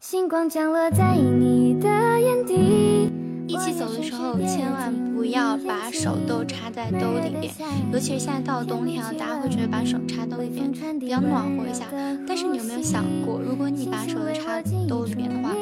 星光降落在你的眼底。一起走的时候，千万不要把手都插在兜里边，尤其是现在到了冬天了，大家会觉得把手插兜里边比较暖和一下。但是你有没有想过，如果你把手都插兜里边的话，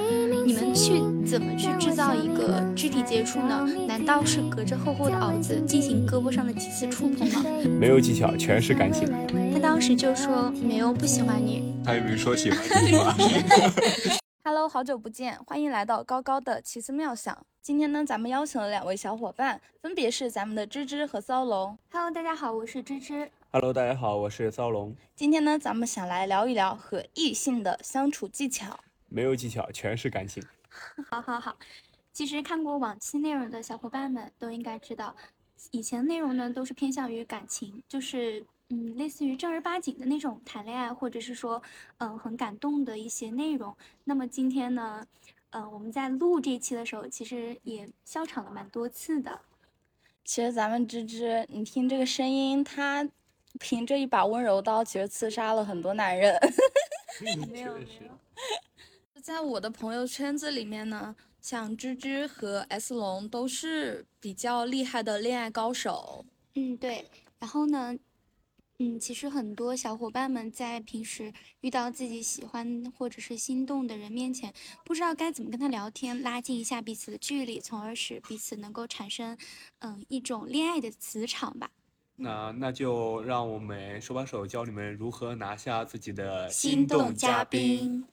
你们去怎么去制造一个肢体接触呢？难道是隔着厚厚的袄子进行胳膊上的几次触碰吗？没有技巧，全是感情。他当时就说没有不喜欢你，他又没说喜欢你吗 ？Hello，好久不见，欢迎来到高高的奇思妙想。今天呢，咱们邀请了两位小伙伴，分别是咱们的芝芝和骚龙。Hello，大家好，我是芝芝。Hello，大家好，我是骚龙。今天呢，咱们想来聊一聊和异性的相处技巧。没有技巧，全是感情。好好好，其实看过往期内容的小伙伴们都应该知道，以前内容呢都是偏向于感情，就是。嗯，类似于正儿八经的那种谈恋爱，或者是说，嗯，很感动的一些内容。那么今天呢，呃，我们在录这一期的时候，其实也笑场了蛮多次的。其实咱们芝芝，你听这个声音，他凭着一把温柔刀，其实刺杀了很多男人。没有没有。在我的朋友圈子里面呢，像芝芝和 S 龙都是比较厉害的恋爱高手。嗯，对。然后呢？嗯，其实很多小伙伴们在平时遇到自己喜欢或者是心动的人面前，不知道该怎么跟他聊天，拉近一下彼此的距离，从而使彼此能够产生，嗯，一种恋爱的磁场吧。那那就让我们手把手教你们如何拿下自己的心动嘉宾。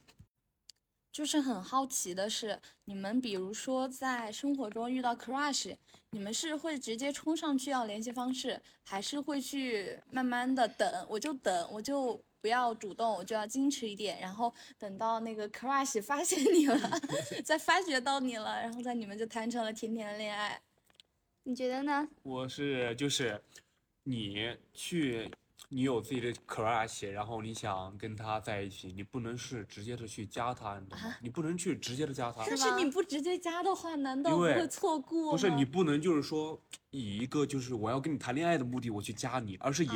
就是很好奇的是，你们比如说在生活中遇到 crush。你们是会直接冲上去要联系方式，还是会去慢慢的等？我就等，我就不要主动，我就要矜持一点，然后等到那个 crush 发现你了，再发觉到你了，然后在你们就谈成了甜甜的恋爱。你觉得呢？我是就是你去。你有自己的 crush，然后你想跟他在一起，你不能是直接的去加他，你知道吗？你不能去直接的加他。但是你不直接加的话，难道不会错过不是你不能就是说以一个就是我要跟你谈恋爱的目的我去加你，而是以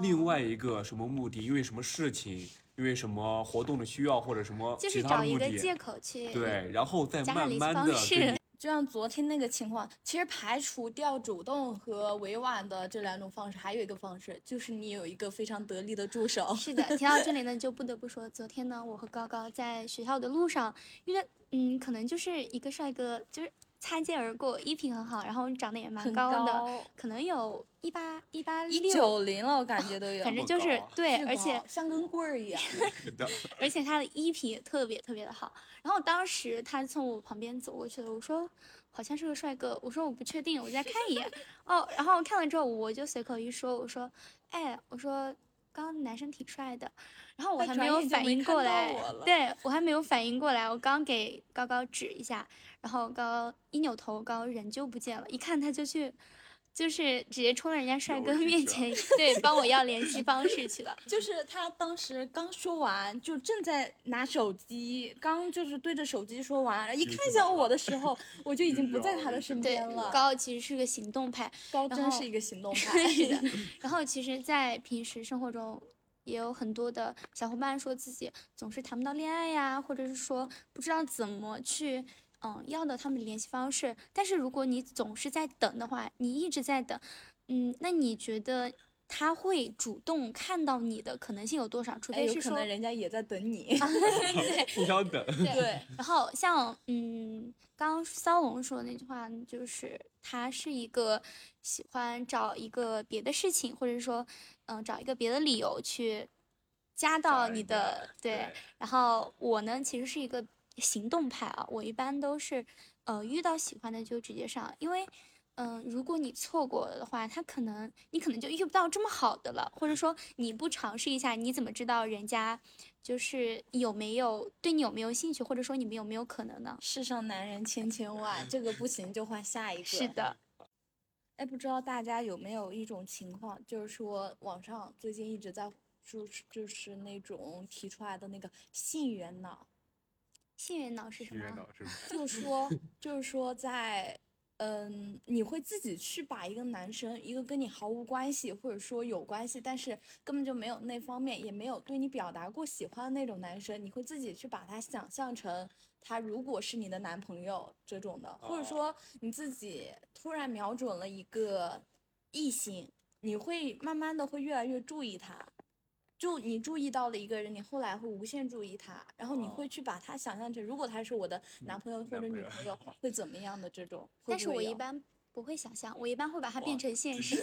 另外一个什么目的，因为什么事情，因为什么活动的需要或者什么其他目的。就是找一个借口去。对，然后再慢慢的跟。就像昨天那个情况，其实排除掉主动和委婉的这两种方式，还有一个方式，就是你有一个非常得力的助手。是的，提到这里 呢，就不得不说，昨天呢，我和高高在学校的路上，因为嗯，可能就是一个帅哥，就是擦肩而过，衣品很好，然后长得也蛮高的，可能有一八一八六一九零了，我感觉都有，反正就是对，而且像根棍儿一样，而且他的衣品也特别特别的好。然后当时他从我旁边走过去了，我说好像是个帅哥，我说我不确定，我再看一眼。哦，然后看了之后，我就随口一说，我说，哎，我说刚刚男生挺帅的。然后我还没有反应过来，对我还没有反应过来，我刚给高高指一下，然后高高一扭头，高高人就不见了，一看他就去。就是直接冲到人家帅哥面前，对，帮我要联系方式去了。就是他当时刚说完，就正在拿手机，刚就是对着手机说完，一看向我的时候，我就已经不在他的身边了。高其实是个行动派，高真是一个行动 派。是的。然后其实，在平时生活中，也有很多的小伙伴说自己总是谈不到恋爱呀，或者是说不知道怎么去。嗯，要的他们的联系方式，但是如果你总是在等的话，你一直在等，嗯，那你觉得他会主动看到你的可能性有多少？除非是说人家也在等你 对，互相等，对。然后像嗯，刚刚骚龙说的那句话，就是他是一个喜欢找一个别的事情，或者说嗯，找一个别的理由去加到你的对。然后我呢，其实是一个。行动派啊，我一般都是，呃，遇到喜欢的就直接上，因为，嗯，如果你错过了的话，他可能你可能就遇不到这么好的了，或者说你不尝试一下，你怎么知道人家就是有没有对你有没有兴趣，或者说你们有没有可能呢？世上男人千千万，这个不行就换下一个。是的，哎，不知道大家有没有一种情况，就是说网上最近一直在就是就是那种提出来的那个性缘脑。性缘脑是什么？就是说，就是说，在嗯，你会自己去把一个男生，一个跟你毫无关系，或者说有关系，但是根本就没有那方面，也没有对你表达过喜欢的那种男生，你会自己去把他想象成他如果是你的男朋友这种的，或者说你自己突然瞄准了一个异性，你会慢慢的会越来越注意他。就你注意到了一个人，你后来会无限注意他，然后你会去把他想象成，如果他是我的男朋友或者女朋友，会怎么样的这种？但是我一般不会想象，我一般会把它变成现实。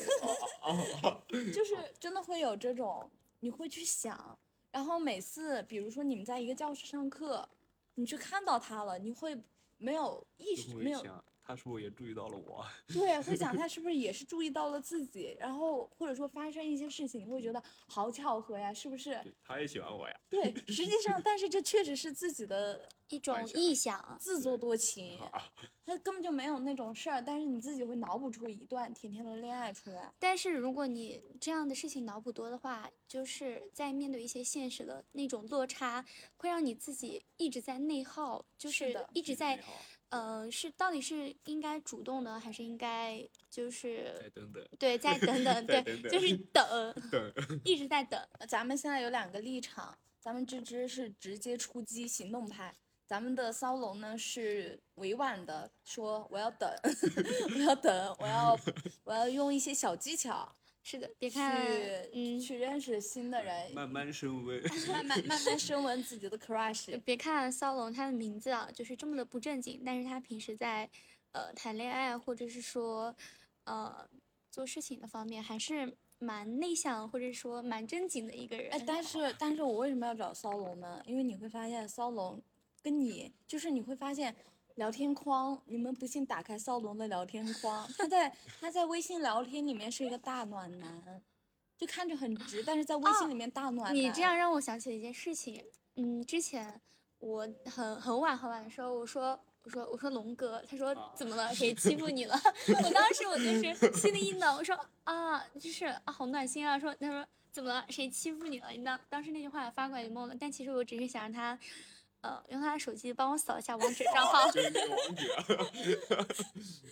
就是真的会有这种，你会去想，然后每次比如说你们在一个教室上课，你去看到他了，你会没有意识没有。他是不是也注意到了我？对，会想他是不是也是注意到了自己，然后或者说发生一些事情，你会觉得好巧合呀，是不是？他也喜欢我呀。对，实际上，但是这确实是自己的一种臆想，自作多情。他根本就没有那种事儿，但是你自己会脑补出一段甜甜的恋爱出来。但是如果你这样的事情脑补多的话，就是在面对一些现实的那种落差，会让你自己一直在内耗，就是一直在。呃，是到底是应该主动呢，还是应该就是再等等？对，再等等，对，就是等，等，一直在等。咱们现在有两个立场，咱们芝芝是直接出击行动派，咱们的骚龙呢是委婉的说我要等，我要等，我要我要用一些小技巧。是的，别看嗯，去认识新的人，慢慢升温，慢慢慢慢升温自己的 crush。别看骚龙他的名字啊，就是这么的不正经，但是他平时在呃谈恋爱或者是说呃做事情的方面还是蛮内向或者说蛮正经的一个人。哎，但是但是我为什么要找骚龙呢？因为你会发现骚龙跟你就是你会发现。聊天框，你们不信打开骚龙的聊天框，他在他在微信聊天里面是一个大暖男，就看着很直，但是在微信里面大暖男。你这样让我想起了一件事情，嗯，之前我很很晚很晚的时候，我说我说我说龙哥，他说怎么了？谁 欺负你了？我当时我就是心里一暖，我说啊，就是啊，好暖心啊。说他说怎么了？谁欺负你了？你当当时那句话发过来就懵了，但其实我只是想让他。呃，用他的手机帮我扫一下王者账号。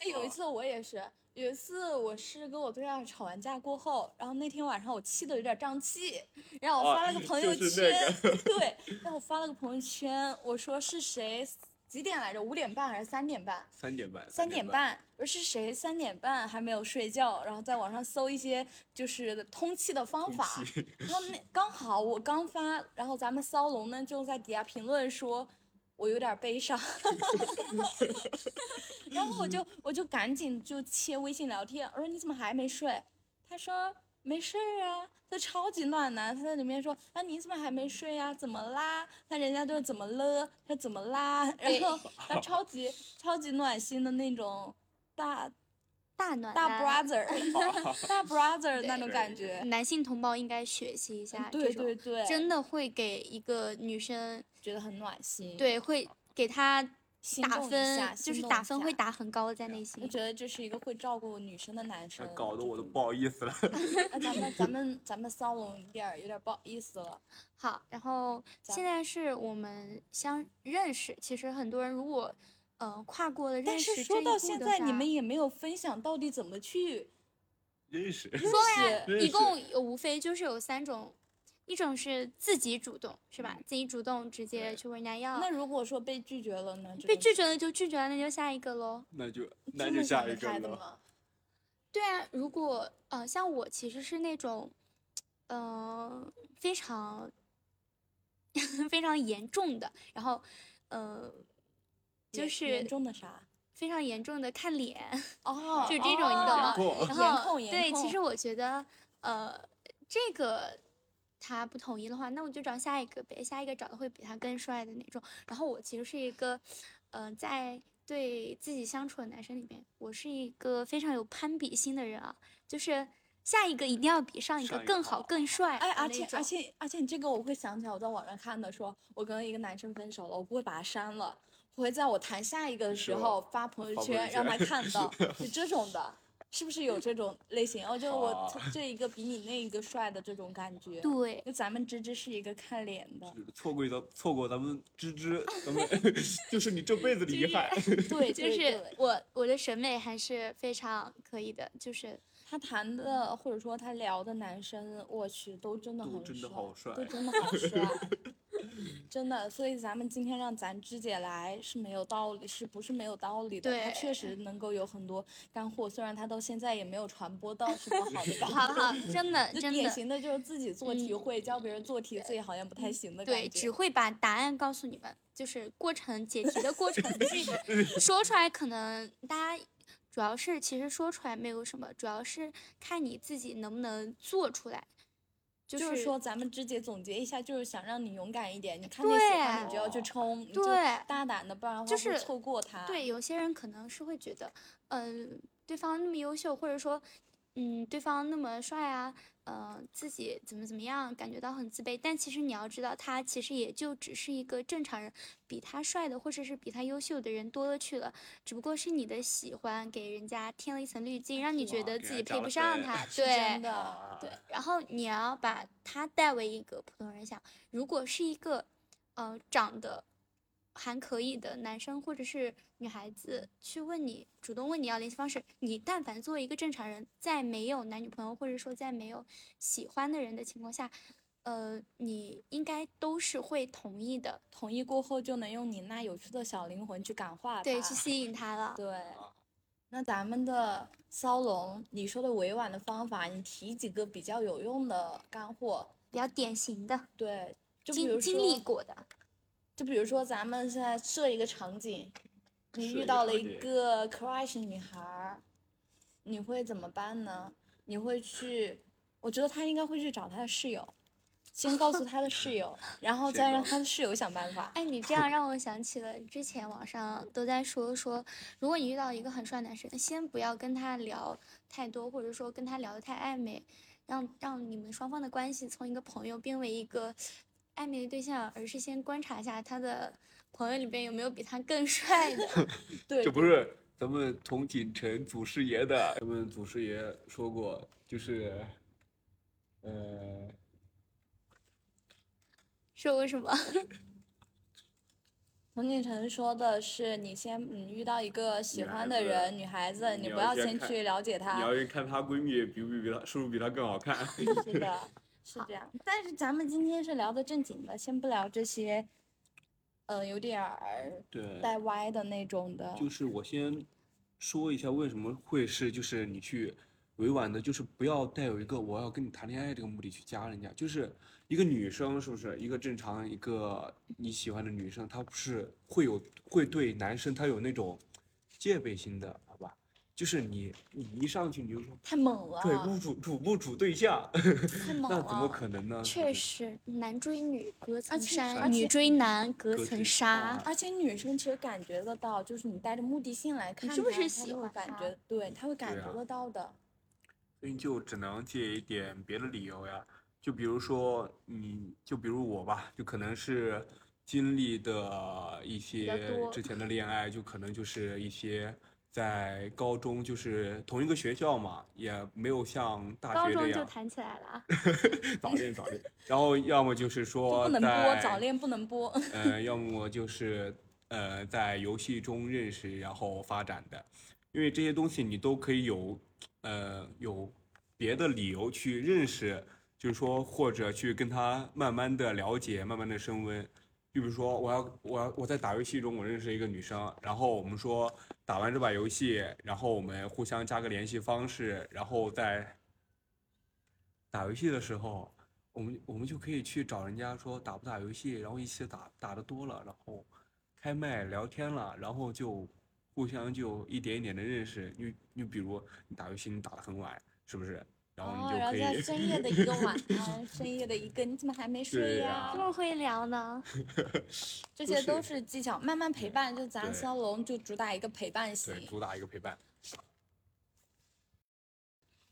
哎，有一次我也是，有一次我是跟我对象吵完架过后，然后那天晚上我气的有点胀气，然后我发了个朋友圈，对，然后我发了个朋友圈，我说是谁。几点来着？五点半还是三点半？三点半。三点半。我是谁？三点半还没有睡觉，然后在网上搜一些就是通气的方法。然后那刚好我刚发，然后咱们骚龙呢就在底下评论说，我有点悲伤。然后我就我就赶紧就切微信聊天，我说你怎么还没睡？他说。没事儿啊，他超级暖男，他在里面说啊你怎么还没睡呀？怎么啦？那人家就是怎么了？他怎么啦？然后他超级 超级暖心的那种大大暖大 brother 大 brother 那种感觉，男性同胞应该学习一下，对对对，真的会给一个女生觉得很暖心，对，会给她。打分就是打分会打很高，在内心。我觉得这是一个会照顾女生的男生。搞得我都不好意思了。咱们咱们咱们骚龙一点有点不好意思了。好，然后现在是我们相认识，其实很多人如果呃跨过了认识但是说到现在，你们也没有分享到底怎么去认识。说呀，一共无非就是有三种。一种是自己主动，是吧？自己主动直接去问人家要。那如果说被拒绝了呢？被拒绝了就拒绝了，那就下一个喽。那就那就下一个了。对啊，如果呃像我其实是那种，嗯非常 非常严重的，然后呃就是严重的啥？非常严重的看脸哦，就这种你懂吗？然后对，其实我觉得呃这个。他不同意的话，那我就找下一个呗。下一个找的会比他更帅的那种。然后我其实是一个，嗯，在对自己相处的男生里面，我是一个非常有攀比心的人啊。就是下一个一定要比上一个更好、更帅。哎，而且而且而且，你这个我会想起来，我在网上看的，说我跟一个男生分手了，我不会把他删了，我会在我谈下一个的时候发朋友圈让他看到，是这种的。是不是有这种类型？哦，就我哦这一个比你那一个帅的这种感觉。对，就咱们芝芝是一个看脸的，错过咱错过咱们芝芝，咱们 就是你这辈子的遗憾。对，就是我我的审美还是非常可以的，就是他谈的或者说他聊的男生，我去，都真的很都真的好帅都真的好帅，真的。所以咱们今天让咱芝姐来是没有道理，是不是没有道理的？她确实能够有很多干货，虽然她到现在也没有传播到什么好的干货。好好，真的 真的，典型的就是自己做题嗯会，教别人做题，自己好像不太行的，感觉。对只会把答案告诉你们，就是过程解题的过程，就是说出来可能大家主要是其实说出来没有什么，主要是看你自己能不能做出来。就就是是说，咱们直接总结一下，就是想让你勇敢一点。你看见喜欢你就要去冲，你就对大胆的，不然的话会就是错过他。对，有些人可能是会觉得，嗯、对方那么优秀，或者说，嗯，对方那么帅啊，呃，自己怎么怎么样，感觉到很自卑。但其实你要知道，他其实也就只是一个正常人，比他帅的或者是比他优秀的人多了去了，只不过是你的喜欢给人家添了一层滤镜，让你觉得自己配不上他。对，真的。对，然后你要把他带为一个普通人想，如果是一个，呃，长得还可以的男生或者是女孩子去问你，主动问你要联系方式，你但凡作为一个正常人，在没有男女朋友或者说在没有喜欢的人的情况下，呃，你应该都是会同意的，同意过后，就能用你那有趣的小灵魂去感化他。对，去吸引他了。对。那咱们的骚龙，你说的委婉的方法，你提几个比较有用的干货。比较典型的，对，就比如经经历，过的，就比如说咱们现在设一个场景，你遇到了一个 crush 女孩儿，你会怎么办呢？你会去，我觉得他应该会去找他的室友，先告诉他的室友，然后再让他的室友想办法。哎，你这样让我想起了之前网上都在说说，如果你遇到一个很帅男生，先不要跟他聊太多，或者说跟他聊得太暧昧，让让你们双方的关系从一个朋友变为一个暧昧的对象，而是先观察一下他的朋友里边有没有比他更帅的。对，这不是咱们同锦城祖师爷的，咱们祖师爷说过，就是，呃，说为什么？童锦成说的是，你先嗯遇到一个喜欢的人，女孩子，你你不要先看要先去了解她你。要去看她闺蜜比不比她，是不是比她更好看？是的，是这样。但是咱们今天是聊的正经的，先不聊这些，呃，有点儿对，带歪的那种的。就是我先说一下为什么会是，就是你去委婉的，就是不要带有一个我要跟你谈恋爱这个目的去加人家，就是一个女生是不是一个正常一个你喜欢的女生，她不是会有会对男生她有那种戒备心的？就是你你一上去你就说太猛了，对不主主不主对象，太猛了。那怎么可能呢？确实，男追女隔层且山，女追男隔层纱纱。而且女生其实感觉得到，就是你带着目的性来看他，是不是喜欢感觉，对，她会感觉得到的。所以就只能借一点别的理由呀，就比如说你，就比如我吧，就可能是经历的一些之前的恋爱，就可能就是一些在高中就是同一个学校嘛，也没有像大高中就谈起来了啊。早恋早恋，然后要么就是就说不能播，早恋不能播。呃，要么就是呃在游戏中认识然后发展的，因为这些东西你都可以有呃有别的理由去认识，就是说或者去跟他慢慢的了解，慢慢的升温。就比如说我要我要我在打游戏中我认识一个女生，然后我们说打完这把游戏，然后我们互相加个联系方式，然后在打游戏的时候。我们我们就可以去找人家说打不打游戏，然后一起打打的多了，然后开麦聊天了，然后就互相就一点一点的认识。你你比如你打游戏你打的很晚，是不是？然后哦，然后你就可以，在深夜的一个晚安，深夜的一个，你怎么还没睡呀？这么会聊呢？这些都是技巧，慢慢陪伴。就咱对肖龙就主打一个陪伴型，。主打一个陪伴。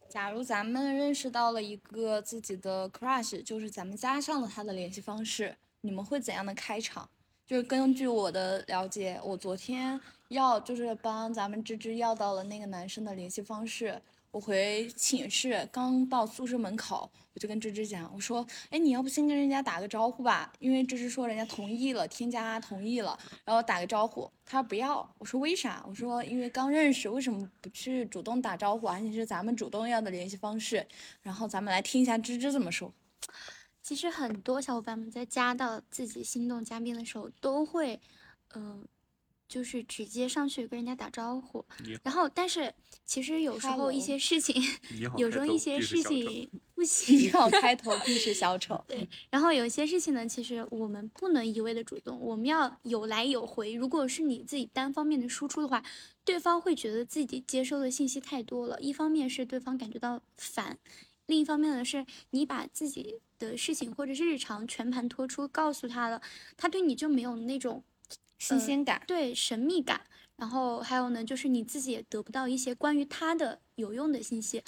假如咱们认识到了一个自己的 crush，就是咱们加上了他的联系方式，你们会怎样的开场？就是根据我的了解，我昨天要就是帮咱们芝芝要到了那个男生的联系方式。我回寝室刚到宿舍门口，我就跟芝芝讲，我说，哎，你要不先跟人家打个招呼吧？因为芝芝说人家同意了，添加同意了，然后打个招呼。他说不要，我说为啥？我说因为刚认识，为什么不去主动打招呼，而且是咱们主动要的联系方式？然后咱们来听一下芝芝怎么说。其实很多小伙伴们在加到自己心动嘉宾的时候，都会，嗯、就是直接上去跟人家打招呼。然后，但是其实有时候一些事情，有时候一些事情不 行你。好，开头必是小丑。对然后有些事情呢，其实我们不能一味的主动，我们要有来有回。如果是你自己单方面的输出的话，对方会觉得自己接收的信息太多了。一方面是对方感觉到烦，另一方面呢是你把自己的事情或者是日常全盘托出告诉他了，他对你就没有那种新鲜感。对神秘感。然后还有呢，就是你自己也得不到一些关于他的有用的信息。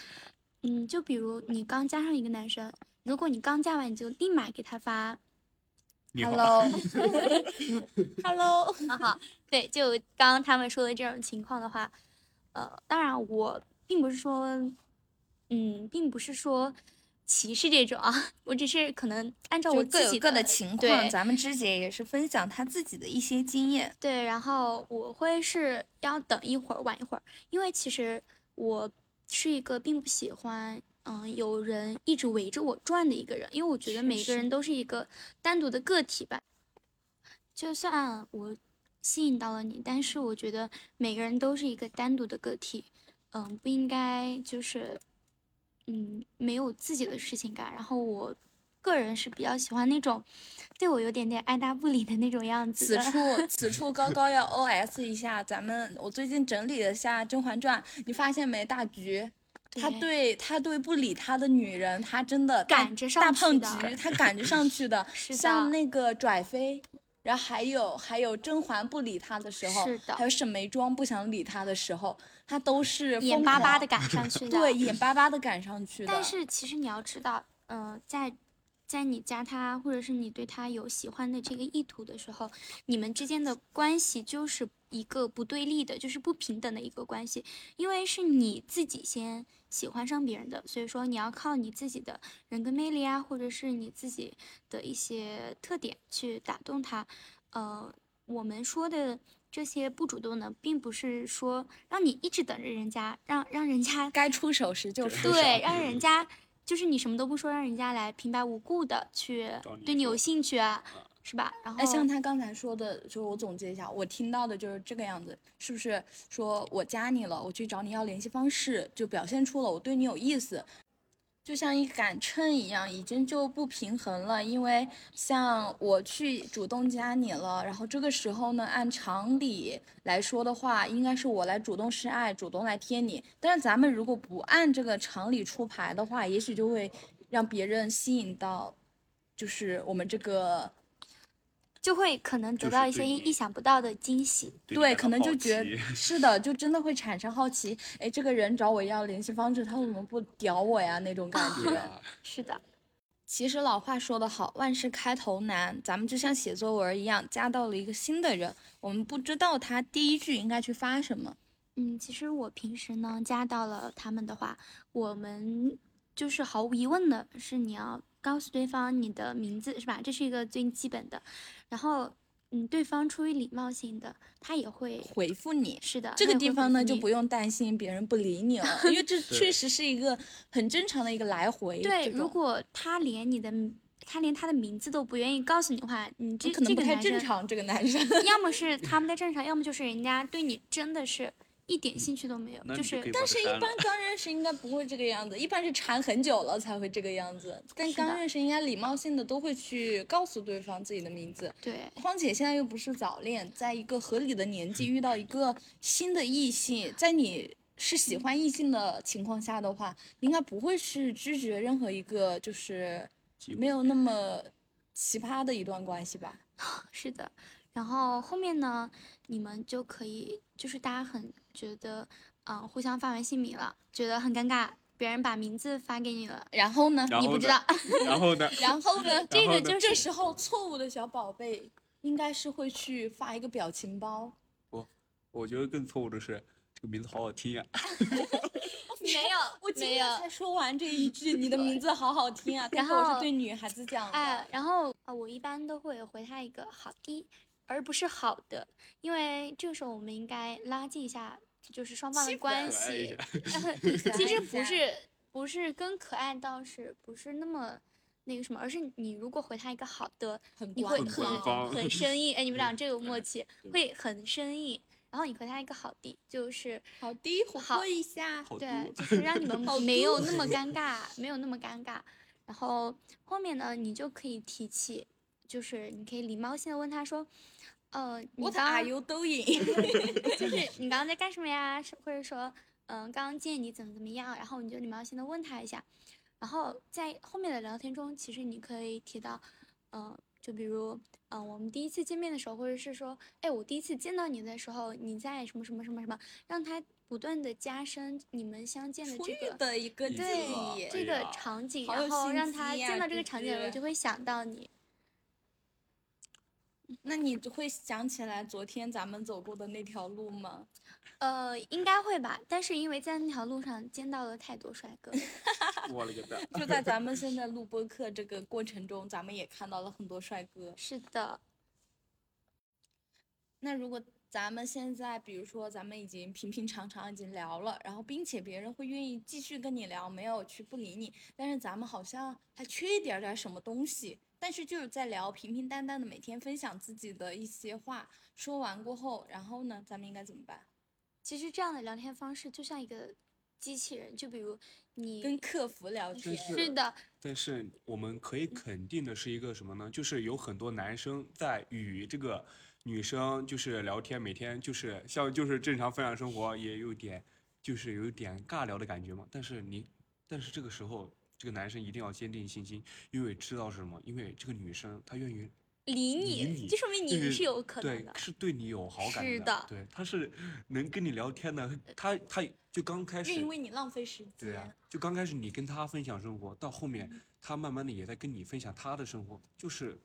嗯，就比如你刚加上一个男生，如果你刚加完，你就立马给他发，Hello，Hello，哈 哈，对，就刚刚他们说的这种情况的话，呃，当然我并不是说，嗯，并不是说歧视这种啊，我只是可能按照我自己有各的情况。咱们芝姐也是分享她自己的一些经验。对，然后我会是要等一会儿，晚一会儿，因为其实我是一个并不喜欢，嗯，有人一直围着我转的一个人，因为我觉得确每个人都是一个单独的个体吧。就算我吸引到了你，但是我觉得每个人都是一个单独的个体，嗯，不应该就是，嗯，没有自己的事情干。然后我个人是比较喜欢那种对我有点点爱答不理的那种样子。此处，此处高高要 OS 一下，咱们我最近整理了下《甄嬛传》，你发现没？大橘，他对对他对不理他的女人，他真的大赶着上大胖橘，他赶着上去的。像那个拽妃，然后还有还有甄嬛不理他的时候，还有沈眉庄不想理他的时候，他都是眼巴巴的赶上 去的。对，眼巴巴的赶上去的。但是其实你要知道，呃、在在你加他或者是你对他有喜欢的这个意图的时候，你们之间的关系就是一个不对立的，就是不平等的一个关系，因为是你自己先喜欢上别人的，所以说你要靠你自己的人格魅力啊，或者是你自己的一些特点去打动他。呃，我们说的。这些不主动的，并不是说让你一直等着人家，让让人家该出手时就出手。对，让人家就是你什么都不说，让人家来平白无故的去对你有兴趣啊，是吧？然后哎，像他刚才说的，就是我总结一下，我听到的就是这个样子，是不是？说我加你了，我去找你要联系方式，就表现出了我对你有意思，就像一杆秤一样，已经就不平衡了。因为像我去主动加你了，然后这个时候呢，按常理来说的话，应该是我来主动示爱，主动来贴你。但是咱们如果不按这个常理出牌的话，也许就会让别人吸引到，就是我们这个。就会可能得到一些意想不到的惊喜。对，可能就觉得 是的，就真的会产生好奇。哎，这个人找我要联系方式，他为什么不屌我呀？那种感觉。啊，是的，其实老话说得好，万事开头难。咱们就像写作文一样，加到了一个新的人，我们不知道他第一句应该去发什么。嗯，其实我平时呢加到了他们的话，我们就是毫无疑问的是你要告诉对方你的名字是吧？这是一个最基本的。然后，嗯，对方出于礼貌性的，他也会回复你。是的，这个地方呢，就不用担心别人不理你了，因为这确实是一个很正常的一个来回。对，如果他连你的他连他的名字都不愿意告诉你的话，你这可能不太这个男生，正常，这个男生。要么是他们的正常，要么就是人家对你真的是一点兴趣都没有，就是但是一般刚认识应该不会这个样子，一般是缠很久了才会这个样子。但刚认识应该礼貌性的都会去告诉对方自己的名字。对况且现在又不是早恋，在一个合理的年纪遇到一个新的异性，在你是喜欢异性的情况下的话，应该不会去拒绝任何一个就是没有那么奇葩的一段关系吧。是的。然后后面呢，你们就可以就是大家很觉得，嗯、互相发完姓名了，觉得很尴尬，别人把名字发给你了，然后呢？后呢你不知道，然后呢？然后呢？这个就是这时候错误的小宝贝应该是会去发一个表情包。不我觉得更错误的是这个名字好好听呀 没有，我今没有。天才说完这一句，你的名字好好听啊！但然后我是对女孩子讲的。哎，然后啊，我一般都会回他一个好的，而不是好的，因为这个时候我们应该拉近一下，就是双方的关系。其实不是不是跟可爱倒是不是那么那个什么，而是你如果回他一个好的，你会很很生硬。哎，你们俩这个默契会很生硬。然后你回他一个好的，就是好的，活好一下。对，就是让你们没有那么 尴尬，没有那么尴尬。然后后面呢，你就可以提起，就是你可以礼貌性的问他说，呃，你 What 刚 are you doing？就是你刚刚在干什么呀？或者说，嗯、刚刚见你怎么怎么样？然后你就礼貌性的问他一下。然后在后面的聊天中，其实你可以提到，嗯、就比如，嗯、我们第一次见面的时候，或者是说，哎，我第一次见到你的时候，你在什么什么什么什么，让他不断的加深你们相见的这个的一个对。这个场景，然后让他见到这个场景的时候就会想到你。那你会想起来昨天咱们走过的那条路吗？呃，应该会吧，但是因为在那条路上见到了太多帅哥，我了个蛋！就在咱们现在录播课这个过程中，咱们也看到了很多帅哥。是的，那如果咱们现在，比如说咱们已经平平常常已经聊了，然后并且别人会愿意继续跟你聊，没有去不理你，但是咱们好像还缺一点点什么东西，但是就是在聊平平淡淡的每天分享自己的一些话，说完过后，然后呢，咱们应该怎么办？其实这样的聊天方式就像一个机器人，就比如你跟客服聊天。是是的，但是我们可以肯定的是一个什么呢？就是有很多男生在与这个女生就是聊天，每天就是像就是正常分享生活，也有点就是有点尬聊的感觉嘛。但是你，但是这个时候，这个男生一定要坚定信心，因为知道是什么？因为这个女生她愿意理理你，就说明你是有可能对的，。是对你有好感是的对，她是能跟你聊天的，她她就刚开始愿意为你浪费时间。对啊，就刚开始你跟她分享生活，到后面她慢慢的也在跟你分享她的生活，就是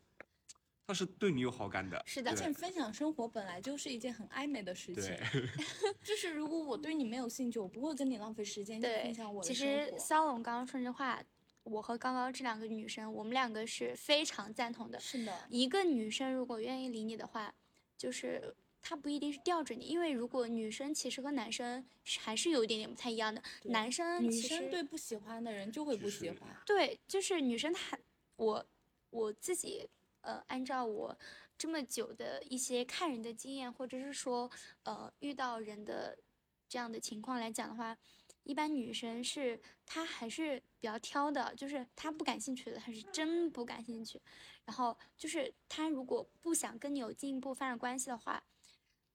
他是对你有好感的。是的而且分享生活本来就是一件很暧昧的事情，，就是如果我对你没有兴趣，我不会跟你浪费时间分享我，的其。实骚龙刚刚说这话，我和刚刚这两个女生，我们两个是非常赞同的。是的，一个女生如果愿意理你的话，就是她不一定是吊着你，因为如果女生其实和男生还是有一点点不太一样的。男生女其实生对不喜欢的人就会不喜欢。对，就是女生她，我我自己呃，按照我这么久的一些看人的经验，或者是说呃遇到人的这样的情况来讲的话，一般女生是她还是比较挑的，就是她不感兴趣的，她是真不感兴趣。然后就是她如果不想跟你有进一步发展关系的话，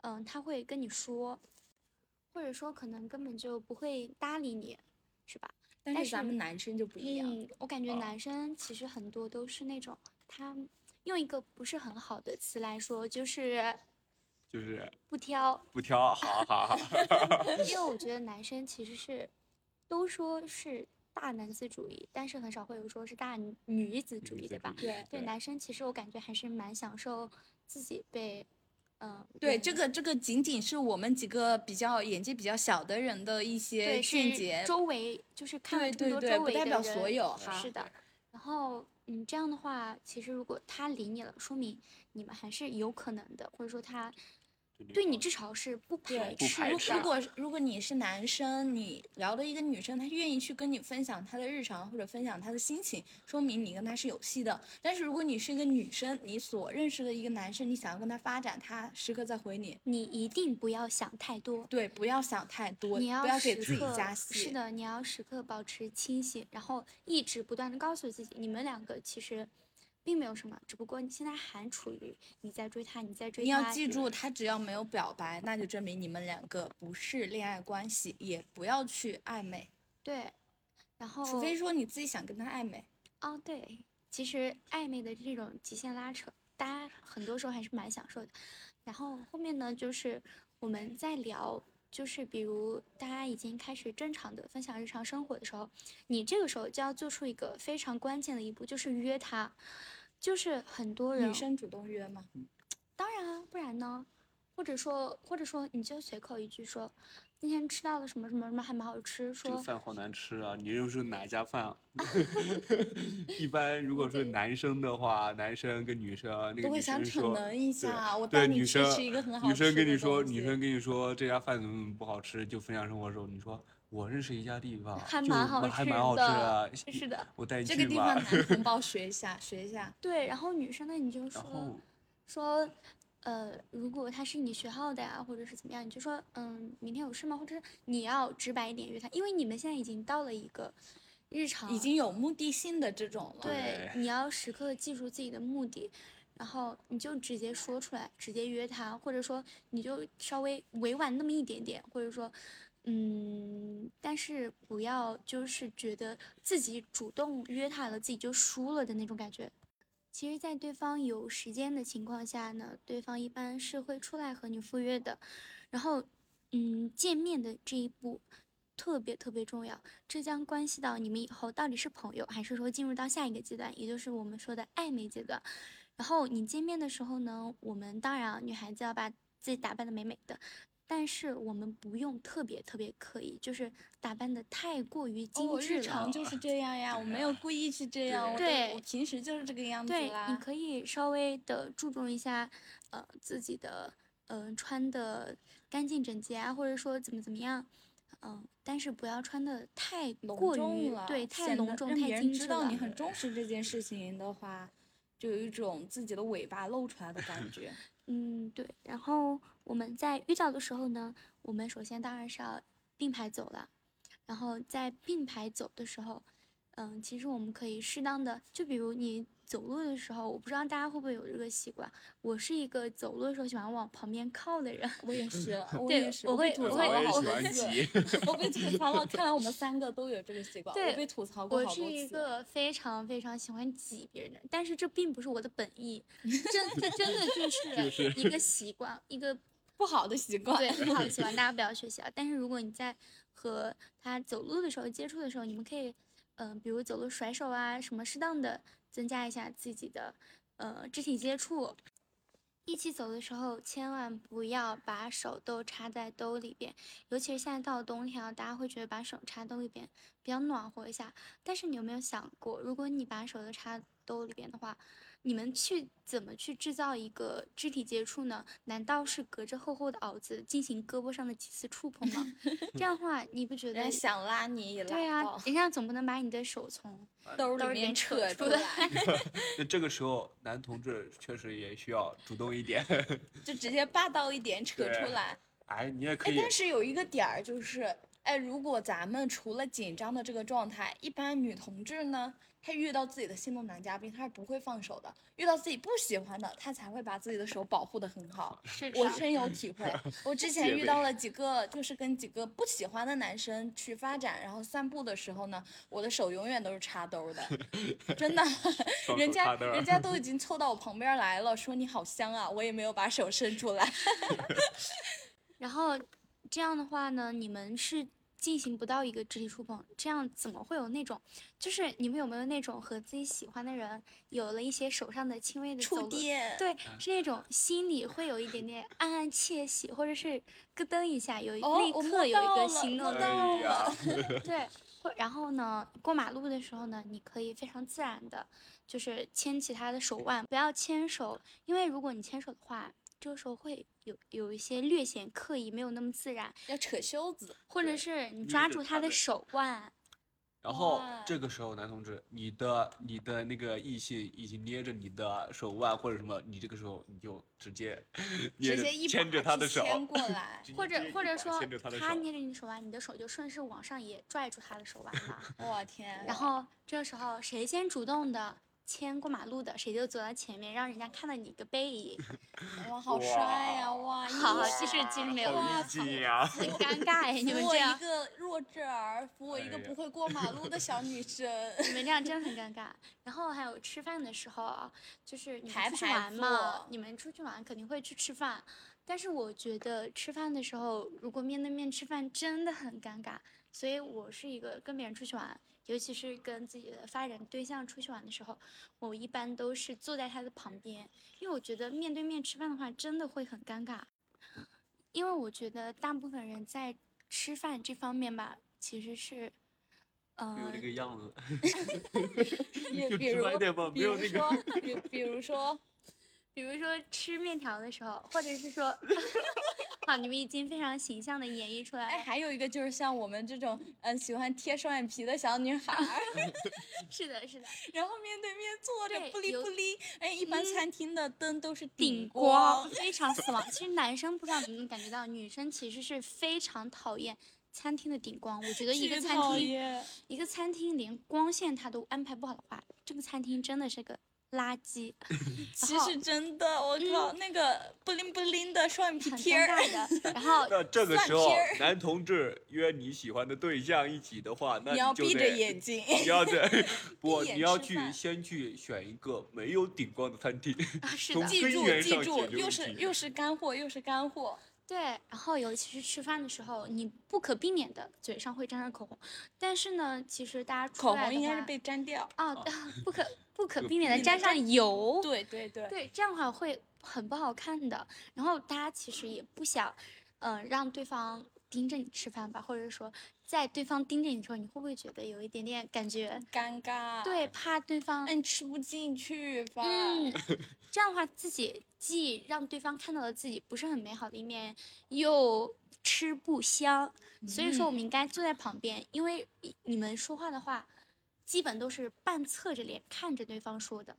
嗯，她会跟你说，或者说可能根本就不会搭理你，是吧？但是咱们男生就不一样，嗯，我感觉男生其实很多都是那种，他用一个不是很好的词来说，就是就是不挑，不挑，好好好。因为我觉得男生其实是都说是大男子主义，但是很少会有说是大女女子主义，对吧？对对，男生其实我感觉还是蛮享受自己被，嗯、对，这个这个仅仅是我们几个比较眼界比较小的人的一些见解，周围就是看了对对这么多周围对不代表的人所有哈是的。然后，嗯，这样的话，其实如果他理你了，说明你们还是有可能的，或者说他对你至少是不排，斥如不排斥的。如果如果你是男生，你聊的一个女生，她愿意去跟你分享她的日常或者分享她的心情，说明你跟她是有戏的。但是如果你是一个女生，你所认识的一个男生，你想要跟他发展，他时刻在回你，你一定不要想太多，对，不要想太多，你不要给自己加戏。是，的，你要时刻保持清醒，然后一直不断的告诉自己，你们两个其实并没有什么，只不过你现在还处于你在追他，你在追你，要记住，他只要没有表白，那就证明你们两个不是恋爱关系，也不要去暧昧，对，然后除非说你自己想跟他暧昧。哦，对，其实暧昧的这种极限拉扯，大家很多时候还是蛮享受的。然后后面呢，就是我们在聊，就是比如大家已经开始正常的分享日常生活的时候，你这个时候就要做出一个非常关键的一步，就是约他。就是很多人女生主动约吗？当然啊，不然呢？或者说，或者说，你就随口一句说，今天吃到了什么什么什么还蛮好吃，这个说饭好难吃啊！你又是哪家饭啊？一般如果是男生的话，男生跟女生，那个女都会想生说，逞能一对下，我对带你去女生吃一个很好女生跟你说，女生跟你说这家饭怎么怎么不好吃，就分享生活的时候，你说我认识一家地方，还蛮好吃还蛮好吃的啊，是的，我带你这个地方。男同胞 学一下，学一下。对。然后女生呢，你就说说，呃，如果他是你学号的呀，或者是怎么样，你就说，嗯，明天有事吗？或者是你要直白一点约他，因为你们现在已经到了一个日常，已经有目的性的这种了。对，对你要时刻记住自己的目的，然后你就直接说出来，直接约他，或者说你就稍微委婉那么一点点，或者说，嗯，但是不要就是觉得自己主动约他了，自己就输了的那种感觉。其实，在对方有时间的情况下呢，对方一般是会出来和你赴约的。然后，嗯，见面的这一步特别特别重要，这将关系到你们以后到底是朋友，还是说进入到下一个阶段，也就是我们说的暧昧阶段。然后你见面的时候呢，我们当然女孩子要把自己打扮的美美的，但是我们不用特别特别刻意，就是打扮的太过于精哦，我日。常就是这样呀，我没有 故意去这样，我对我平时就是这个样子对，啦。你可以稍微的注重一下，呃，自己的，嗯、穿的干净整洁啊，或者说怎么怎么样，嗯、但是不要穿的太隆过于重了，对，太隆重、太精致了人知道你。很重视这件事情的话，就有一种自己的尾巴露出来的感觉。嗯，对。然后我们在遇到的时候呢，我们首先当然是要并排走了。然后在并排走的时候，嗯，其实我们可以适当的，就比如你走路的时候，我不知道大家会不会有这个习惯。我是一个走路的时候喜欢往旁边靠的人。我也是，我对也是，我被会我会吐槽我也喜欢多次挤，我被吐槽了。看来我们三个都有这个习惯，对我被吐槽过我是好多次。一个非常非常喜欢挤别人的人，但是这并不是我的本意，真这真的 就是一个习惯，一个不好的习惯。对 不好的习惯，大家不要学习啊。但是如果你在和他走路的时候接触的时候，你们可以，嗯、比如走路甩手啊，什么适当的增加一下自己的呃肢体接触。一起走的时候，千万不要把手都插在兜里边，尤其是现在到了冬天啊，大家会觉得把手插兜里边比较暖和一下。但是你有没有想过，如果你把手都插兜里边的话，你们去怎么去制造一个肢体接触呢？难道是隔着厚厚的袄子进行胳膊上的几次触碰吗？这样的话，你不觉得人家？想拉你也拉对啊不到，，人家总不能把你的手从兜里面面扯扯出出来，那这个时候男同志确实也需要主动一点。就直接霸道一点扯出来。哎，你也可哎，以但是有一个点儿就是，哎，如果咱们除了紧张的这个状态，一般女同志呢，她遇到自己的心动男嘉宾，她是不会放手的；遇到自己不喜欢的，她才会把自己的手保护的很好。我深有体会，我之前遇到了几个，就是跟几个不喜欢的男生去发展，然后散步的时候呢，我的手永远都是插兜的，真的，人家人家都已经凑到我旁边来了，说你好香啊，我也没有把手伸出来。然后这样的话呢，你们是进行不到一个肢体触碰，这样怎么会有那种？就是你们有没有那种和自己喜欢的人有了一些手上的轻微的触电，对，是那种心里会有一点点暗暗窃喜，或者是咯噔一下，有一哦我摸立刻有一个心动摸到哎呀了，对，然后呢，过马路的时候呢，你可以非常自然的，就是牵起他的手腕，不要牵手，因为如果你牵手的话，这个时候会有有一些略显刻意，没有那么自然，要扯袖子。或者是你抓住他的手腕，然后这个时候，男同志，你的你的那个异性已经捏着你的手腕或者什么，你这个时候你就直接直接一 牵着他的手，牵过来或者或者说他捏着你的手腕，你的手就顺势往上也拽住他的手腕了。我天！然后这个时候谁先主动的牵过马路的，谁就走到前面，让人家看到你一个背影，哇，好帅呀！哇，好好意其实其实没有好哇！很尴尬哎，你扶我一们这样。个弱智儿，扶我一个不会过马路的小女生。你们这样真的很尴 尬。然后还有吃饭的时候啊，就是你们出去玩嘛坐，你们出去玩肯定会去吃饭，但是我觉得吃饭的时候，如果面对面吃饭真的很尴尬。所以我是一个跟别人出去玩，尤其是跟自己的发展对象出去玩的时候，我一般都是坐在他的旁边，因为我觉得面对面吃饭的话真的会很尴尬，因为我觉得大部分人在吃饭这方面吧，其实是，没有呃那，个样子，比就直白点吧，没有那个。比比如说，比如说吃面条的时候，或者是说，好，你们已经非常形象的演绎出来了哎，了。还有一个就是像我们这种嗯喜欢贴双眼皮的小女孩儿，是的，是的，然后面对面坐着对不离有不离，哎，一般餐厅的灯都是顶光光，非常死亡。其实男生不知道你们能感觉到，女生其实是非常讨厌餐厅的顶光。我觉得一个餐厅，一个餐厅连光线它都安排不好的话，这个餐厅真的是个垃圾，其实真的，我靠，那个布灵布灵的双眼皮贴儿，的。然后那这个时候，男同志约你喜欢的对象一起的话，那你要闭着眼睛。你要在 不，你要去先去选一个没有顶光的餐厅，啊是的，记住记住，又是又是干货，又是干货。对，然后尤其是吃饭的时候，你不可避免的嘴上会沾上口红，但是呢，其实大家出口红应该是被粘掉。啊，不可不可避免的沾上油，对对对，对，这样的话会很不好看的。然后大家其实也不想，嗯、让对方盯着你吃饭吧，或者说在对方盯着你的时候，你会不会觉得有一点点感觉？尴尬。对，，怕对方嗯，吃不进去吧？嗯，这样的话自己既让对方看到了自己不是很美好的一面，又吃不香。所以说，我们应该坐在旁边，因为你你们说话的话，基本都是半侧着脸看着对方说的。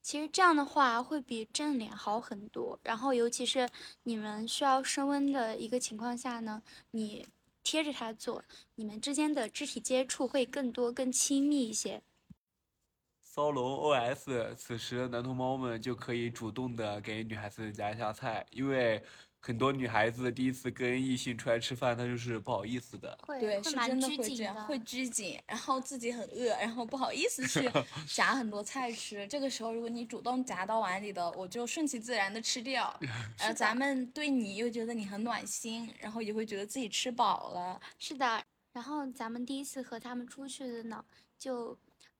其实这样的话会比正脸好很多。然后，尤其是你们需要升温的一个情况下呢，你贴着他坐，你们之间的肢体接触会更多、更亲密一些。骚龙 OS，此时男同胞们就可以主动的给女孩子夹一下菜，因为很多女孩子第一次跟异性出来吃饭，她就是不好意思的。会对，会蛮是真的拘谨会这样，的会拘谨，然后自己很饿，然后不好意思去 夹很多菜吃。这个时候，如果你主动夹到碗里的，我就顺其自然的吃掉。然后咱们对你又觉得你很暖心，然后也会觉得自己吃饱了。是的，然后咱们第一次和他们出去的呢，就，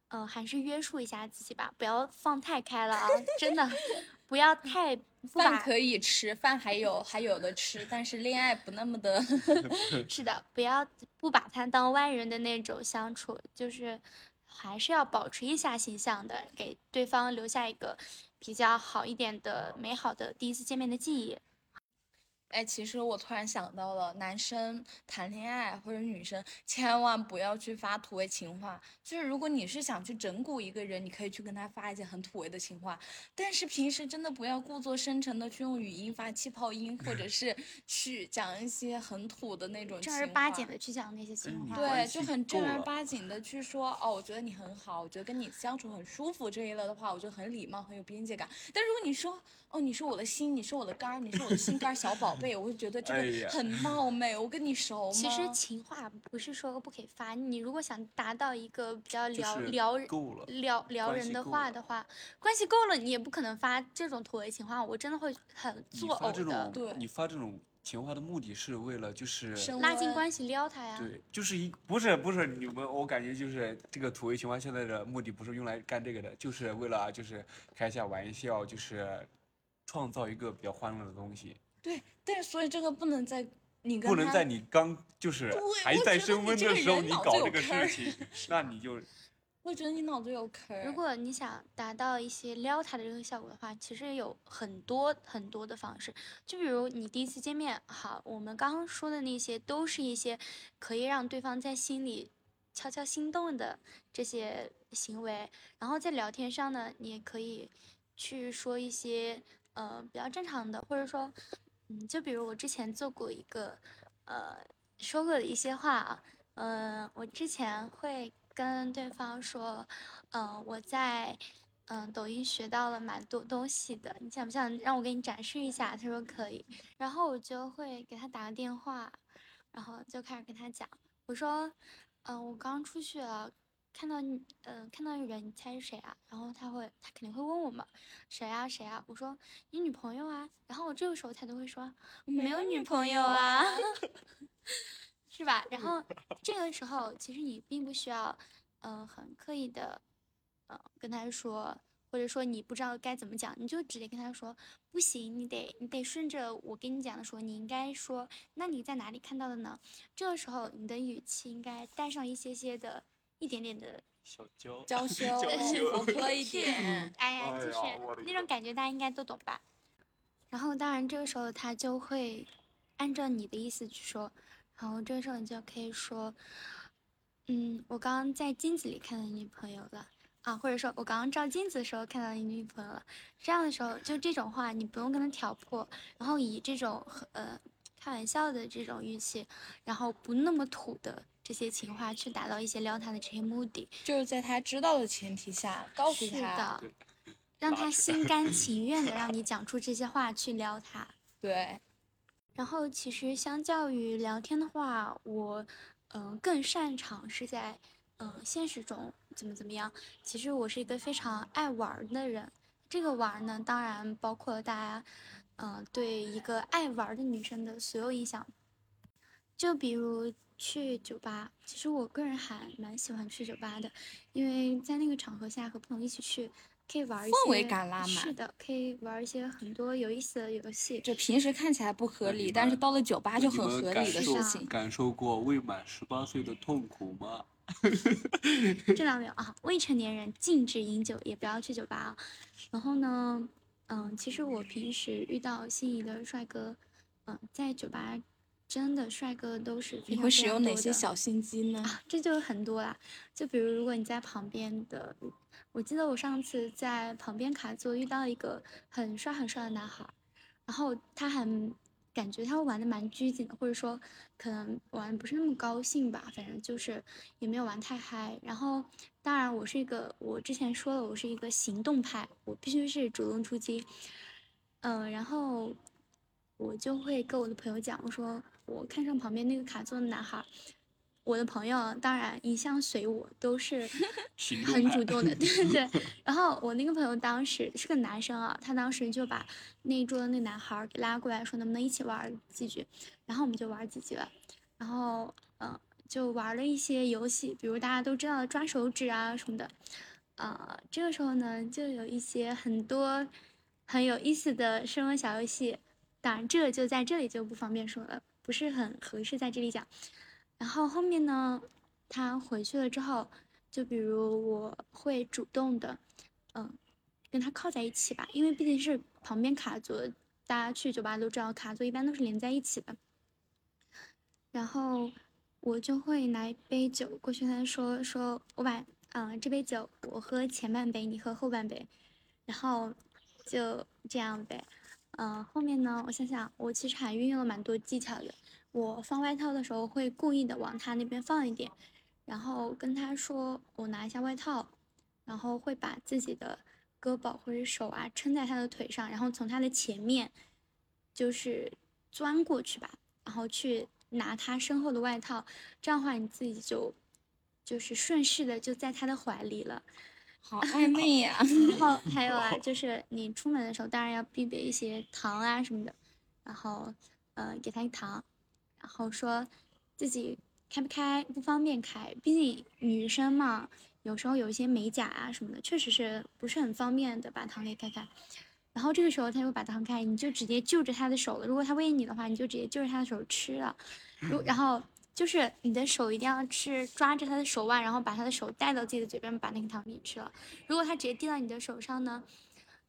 呃，还是约束一下自己吧，不要放太开了啊！真的，不要太饭可以吃，饭还有还有的吃，但是恋爱不那么的。是的，不要不把他当外人的那种相处，就是还是要保持一下形象的，给对方留下一个比较好一点的美好的第一次见面的记忆。哎，其实我突然想到了，男生谈恋爱或者女生千万不要去发土味情话。就是如果你是想去整蛊一个人，你可以去跟他发一些很土味的情话，但是平时真的不要故作深沉的去用语音发气泡音，或者是去讲一些很土的那种正儿八经的去讲那些情嗯话。对，就很正儿八经的去说哦，我觉得你很好，我觉得跟你相处很舒服这一类的话，我觉得很礼貌，很有边界感。但如果你说哦，你是我的心，你是我的肝儿，你是我的心肝儿小宝贝，我就觉得这个很冒昧。我跟你熟吗？其实情话不是说不可以发，你如果想达到一个比较就是撩撩人够了撩撩人的话的话，关系够了，你也不可能发这种土味情话，我真的会很你作呕的。种，对你发这种情话的目的是为了就是拉近关系撩他呀。对，就是一不是不是你们，我感觉就是这个土味情话现在的目的不是用来干这个的，就是为了就是开一下玩笑，就是创造一个比较欢乐的东西，对，但是所以这个不能在你跟不能在你刚就是还在升温的时候你搞这个事情，那你就我觉得你脑子有坑。如果你想达到一些撩他的这个效果的话，其实有很多很多的方式。就比如你第一次见面，好，我们刚刚说的那些都是一些可以让对方在心里悄悄心动的这些行为。然后在聊天上呢，你也可以去说一些呃比较正常的，或者说，嗯，就比如我之前做过一个呃说过的一些话啊，嗯、我之前会跟对方说，嗯、我在嗯、抖音学到了蛮多东西的，你想不想让我给你展示一下？他说可以，然后我就会给他打个电话，然后就开始跟他讲，我说，嗯、我刚出去了。看到你，嗯、看到一人，你猜是谁啊？然后他会，他肯定会问我嘛，谁啊谁啊？我说你女朋友啊。然后我这个时候他都会说没有女朋友啊。是吧？然后这个时候，其实你并不需要，嗯、很刻意的，嗯、跟他说，或者说你不知道该怎么讲，你就直接跟他说，不行，你得你得顺着我跟你讲的说，你应该说，那你在哪里看到的呢？这个时候你的语气应该带上一些些的，一点点的小娇 娇羞 娇羞 活泼一点。哎呀，就是那种感觉，大家应该都懂吧？然后，当然这个时候他就会按照你的意思去说，然后这个时候你就可以说，嗯，我刚刚在镜子里看到你女朋友了啊，或者说我刚刚照镜子的时候看到你女朋友了。这样的时候，就这种话你不用跟他挑破，然后以这种呃开玩笑的这种语气，然后不那么土的这些情话去达到一些撩他的这些目的。就是在他知道的前提下，告诉是他，的，让他 心甘情愿的让你讲出这些话去撩他。对，然后其实相较于聊天的话，我嗯、呃更擅长是在嗯、呃现实中怎么怎么样。其实我是一个非常爱玩儿的人，这个玩儿呢，当然包括了大家嗯、呃对一个爱玩儿的女生的所有印象。就比如去酒吧，其实我个人还蛮喜欢去酒吧的，因为在那个场合下和朋友一起去，可以玩一些氛围感拉满是的，可以玩一些很多有意思的游戏。就平时看起来不合理，但是到了酒吧就很合理的事情。感受过未满十八岁的痛苦吗？这倒没有啊，未成年人禁止饮酒，也不要去酒吧啊。然后呢，嗯，其实我平时遇到心仪的帅哥，嗯，在酒吧真的帅哥都是非你会使用哪些小心机呢？啊？这就很多啦，就比如如果你在旁边的，我记得我上次在旁边卡座遇到一个很帅很帅的男孩，然后他很感觉他玩的蛮拘谨的，或者说可能玩得不是那么高兴吧，反正就是也没有玩太嗨。然后当然我是一个，我之前说了我是一个行动派，我必须是主动出击。嗯、然后我就会跟我的朋友讲，我说我看上旁边那个卡座的男孩，我的朋友当然一向随我，都是 很主动的，对对对。然后我那个朋友当时是个男生啊，他当时就把那一桌的那男孩给拉过来，说能不能一起玩几局，然后我们就玩几局了，然后嗯、呃就玩了一些游戏，比如大家都知道的抓手指啊什么的，啊、这个时候呢就有一些很多很有意思的生活小游戏，当然这个就在这里就不方便说了，不是很合适在这里讲。然后后面呢，他回去了之后，就比如我会主动的，嗯，跟他靠在一起吧，因为毕竟是旁边卡座，大家去酒吧都知道，卡座一般都是连在一起的。然后我就会拿一杯酒过去跟他说说，我把嗯这杯酒我喝前半杯，你喝后半杯，然后就这样呗。嗯，后面呢，我想想，我其实还运用了蛮多技巧的。我放外套的时候会故意的往他那边放一点，然后跟他说我拿一下外套，然后会把自己的胳膊或者手啊撑在他的腿上，然后从他的前面就是钻过去吧，然后去拿他身后的外套，这样的话你自己就就是顺势的就在他的怀里了。好 暧昧呀、然后还有啊，就是你出门的时候，当然要必备一些糖啊什么的，然后呃给他一糖，然后说自己开不开，不方便开，毕竟女生嘛，有时候有一些美甲啊什么的，确实是不是很方便的把糖给开开。然后这个时候他又把糖开，你就直接就着他的手了。如果他喂你的话，你就直接就着他的手吃了。如然后就是你的手一定要是抓着他的手腕，然后把他的手带到自己的嘴边，把那个糖给吃了。如果他直接递到你的手上呢，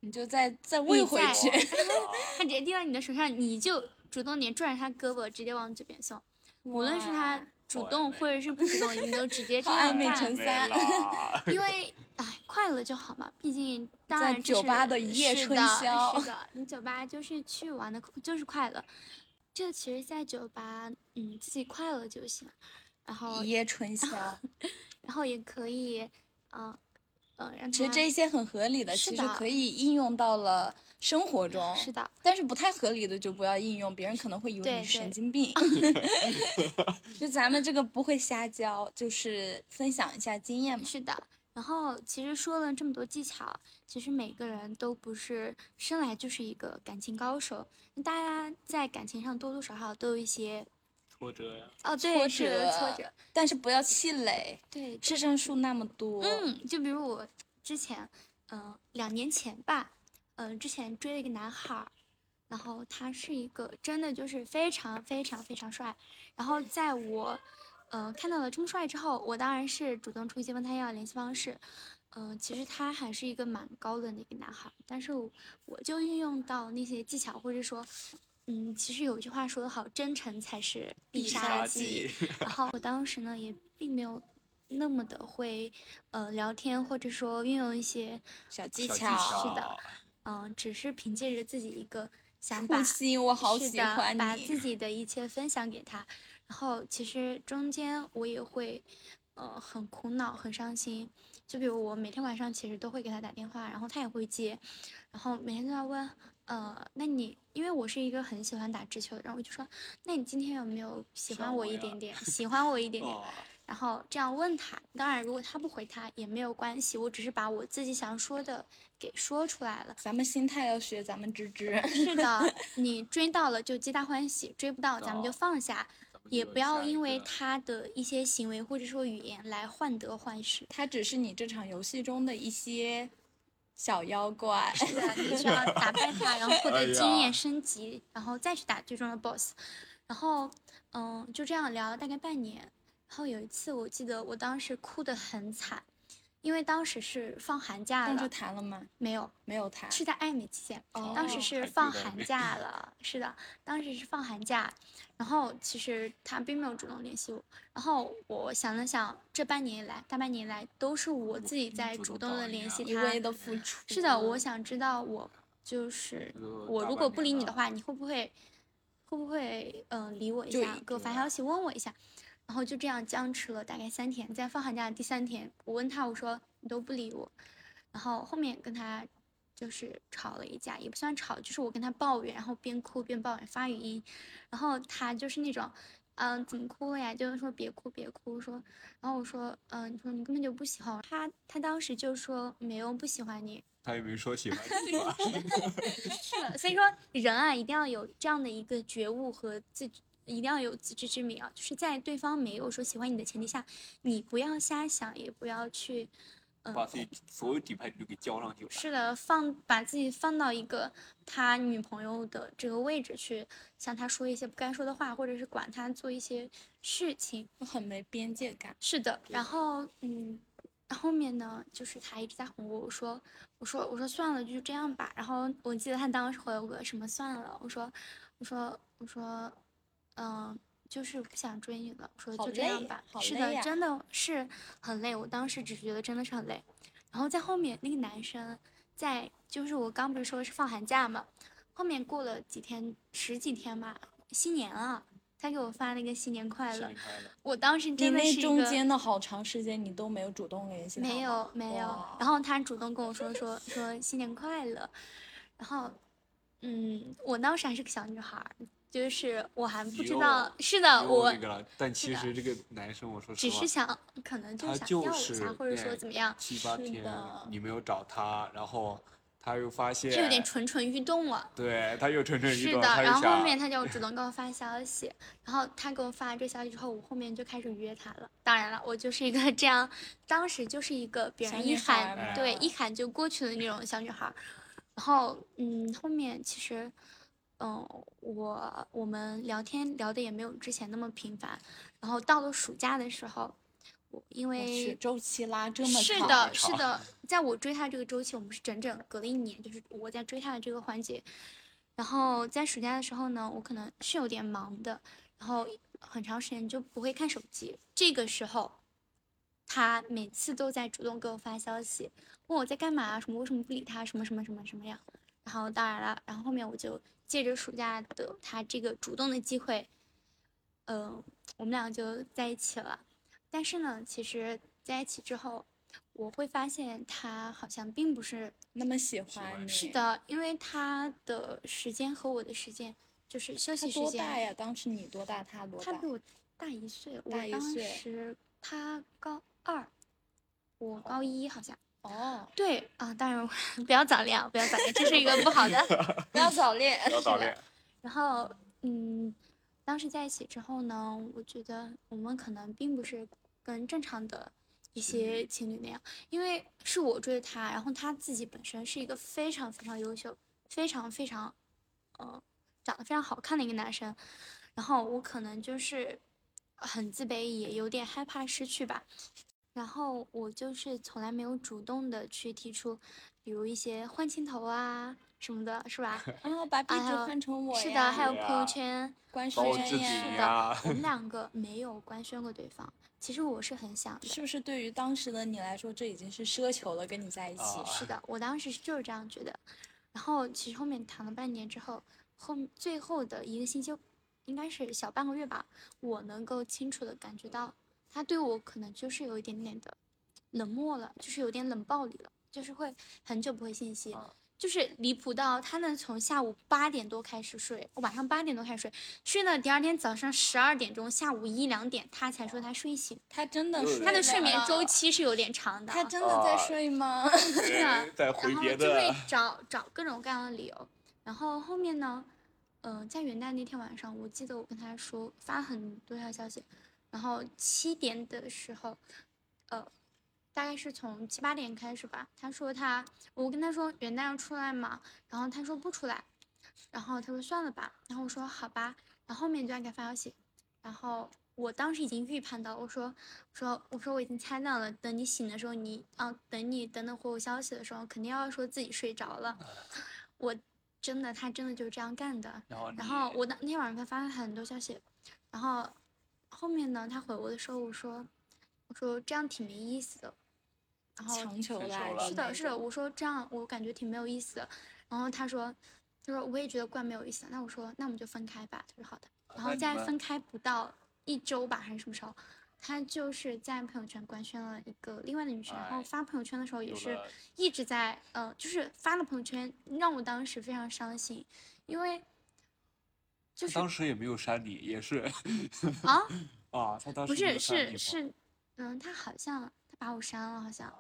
你就再再喂回去。他直接递到你的手上，你就主动点拽着他胳膊，直接往嘴边送。无论是他主动或者是不主动，你都直接 这好暧昧样干没成三 因为哎，快乐就好嘛，毕竟当在然这酒吧的一夜是的春宵是的，你酒吧就是去玩的，就是快乐。这其实，在酒吧，嗯，自己快乐就行。然后一，夜春宵，然后也可以，嗯、嗯、让其实这些很合理的，其实可以应用到了生活中。是的，但是不太合理的就不要应用，别人可能会以为你神经病。就咱们这个不会瞎教，就是分享一下经验嘛。是的。然后其实说了这么多技巧，其实每个人都不是生来就是一个感情高手，大家在感情上多多少少都有一些挫折呀。哦，挫对，是折，挫折，但是不要气馁。对，市政数那么多，嗯，就比如我之前，嗯、两年前吧，嗯、之前追了一个男孩儿，然后他是一个真的就是非常非常非常帅，然后在我，呃，看到了这么帅之后，我当然是主动出击问他要联系方式，嗯、其实他还是一个蛮高冷的一个男孩儿，但是我我就运用到那些技巧，或者说。嗯，其实有一句话说得好，真诚才是必杀杀技。技，然后我当时呢，也并没有那么的会，呃，聊天或者说运用一些，小技巧，是的嗯、只是凭借着自己一个想法，呼吸，我好喜是的欢你把自。己的一切分享给他。然后其实中间我也会，呃，很苦恼，很伤心。就比如我每天晚上其实都会给他打电话，然后他也会接，然后每天都要问，呃，那你因为我是一个很喜欢打直球的人，我就说，那你今天有没有喜欢我一点点，喜欢我一点点？哦，然后这样问他，当然如果他不回他也没有关系，我只是把我自己想说的给说出来了。咱们心态要学咱们芝芝，是的，你追到了就皆大欢喜，追不到咱们就哦放下，也不要因为他的一些行为或者说语言来患得患失。他只是你这场游戏中的一些小妖怪。是的，你需要打败他，然后获哎得经验升级，然后再去打最终的 BOSS。然后，嗯，就这样聊了大概半年。然后有一次，我记得我当时哭得很惨，因为当时是放寒假了，那就，谈了吗？没有，没有谈。是在暧昧期间。哦当时是放寒假 了，是的，当时是放寒假，然后其实他并没有主动联系我，然后我想了想，这半年以来，大半年以来都是我自己在主动的联系他一味，的付出。是的，我想知道我就是我如果不理你的话，你会不会会不会嗯、呃理我一下，给我发消息问我一下，然后就这样僵持了大概三天，在放寒假的第三天，我问他我说你都不理我，然后后面跟他就是吵了一架，也不算吵，就是我跟他抱怨，然后边哭边抱怨发语音，然后他就是那种。嗯，怎么哭了呀？就是说别哭，别哭。说，然后我说，嗯，你说你根本就不喜欢我。他他当时就说没有不喜欢你，他也没说喜欢你吧？是的，所以说人啊，一定要有这样的一个觉悟和自，一定要有自知之明啊。就是在对方没有说喜欢你的前提下，你不要瞎想，也不要去，嗯、把自己所有底牌都给交上去了。是的，放把自己放到一个他女朋友的这个位置去，向他说一些不该说的话，或者是管他做一些事情。很没边界感。是的，然后嗯，后面呢，就是他一直在哄我，我说我说我说算了，就这样吧。然后我记得他当时回我个什么算了，我说我说我说嗯。就是不想追你了，我说就这样吧。是的，真的是很累。我当时只是觉得真的是很累。然后在后面那个男生在，就是我刚不是说是放寒假嘛，后面过了几天十几天吧，新年了，他给我发了一个新年快乐。快乐！我当时真的那中间的好长时间，你都没有主动联系他没有没有，然后他主动跟我说说说新年快乐，然后嗯，我当时还是个小女孩儿，就是我还不知道，是的，我那个了，但其实这个男生，我说实话只是，想可能就想就是吊我一下，或者说怎么样，是七八天的你没有找他，然后他又发现是有点蠢蠢欲动了。对，他又蠢蠢欲动，是的，然后后面他就主动给我发消息，然后他给我发这消息之后，我后面就开始约他了。当然了，我就是一个这样，当时就是一个别人一喊，对，一喊就过去的那种小女孩。然后，嗯，后面其实，嗯，我我们聊天聊的也没有之前那么频繁。然后到了暑假的时候，我因为周期拉这么长，是的，是的，在我追他这个周期，我们是整整隔了一年，就是我在追他的这个环节。然后在暑假的时候呢，我可能是有点忙的，然后很长时间就不会看手机。这个时候，他每次都在主动给我发消息，问我在干嘛，什么为什么不理他，什么什么什么什么样。然后当然了，然后后面我就借着暑假的他这个主动的机会，嗯、我们俩就在一起了。但是呢，其实在一起之后，我会发现他好像并不是那么喜欢欢你。是，的，因为他的时间和我的时间就是休息时间。多大呀？当时你多大？他多大他比？我大一岁，我大一当时他高二，我高一好像。哦，对啊，当然 不要早恋啊，不要早恋，这是一个不好的。不要早恋。不要早恋，然后，嗯，当时在一起之后呢，我觉得我们可能并不是跟正常的一些情侣那样，因为是我追的他，然后他自己本身是一个非常非常优秀、非常非常，呃，长得非常好看的一个男生，然后我可能就是很自卑，也有点害怕失去吧。然后我就是从来没有主动的去提出，比如一些换镜头啊什么的，是吧？然后把壁纸换成我是的，还有朋友圈，官宣呀是的，我们 两个没有官宣过对方。其实我是很想的，是不是对于当时的你来说，这已经是奢求了？跟你在一起，啊是的，我当时就是这样觉得。然后其实后面谈了半年之后，后最后的一个星期，应该是小半个月吧，我能够清楚的感觉到，他对我可能就是有一点点的冷漠了，就是有点冷暴力了，就是会很久不回信息。啊就是离谱到他能从下午八点多开始睡，晚上八点多开始睡，睡到第二天早上十二点钟，下午一两点他才说他睡醒。他真的他的睡眠周，期是有点长的啊，他真的在啊睡吗？是的再回然后别就会的，找找各种各样的理由。然后后面呢，嗯、在元旦那天晚上，我记得我跟他说发很多条消息，然后七点的时候，呃，大概是从七八点开始吧。他说他，我跟他说元旦要出来嘛，然后他说不出来，然后他说算了吧，然后我说好吧，然后后面就在给他发消息，然后我当时已经预判到，我说我说我说我已经猜到了，等你醒的时候，你啊等你等等回我消息的时候，肯定要说自己睡着了。我真的，他真的就是这样干的。然后然后我当那天晚上给他发了很多消息，然后后面呢，他回我的时候，我说我说这样挺没意思的。然后是的，是的，我说这样我感觉挺没有意思的。然后他说，他说我也觉得怪没有意思的。那我说那我们就分开吧。他说好的。然后在分开不到一周吧，还是什么时候，他就是在朋友圈官宣了一个另外的女生，然后哎发朋友圈的时候也是一直在呃，就是发了朋友圈，让我当时非常伤心，因为就是当时也没有删你，也是 啊，啊，他当时不是是是，嗯，他好像他把我删了，好像，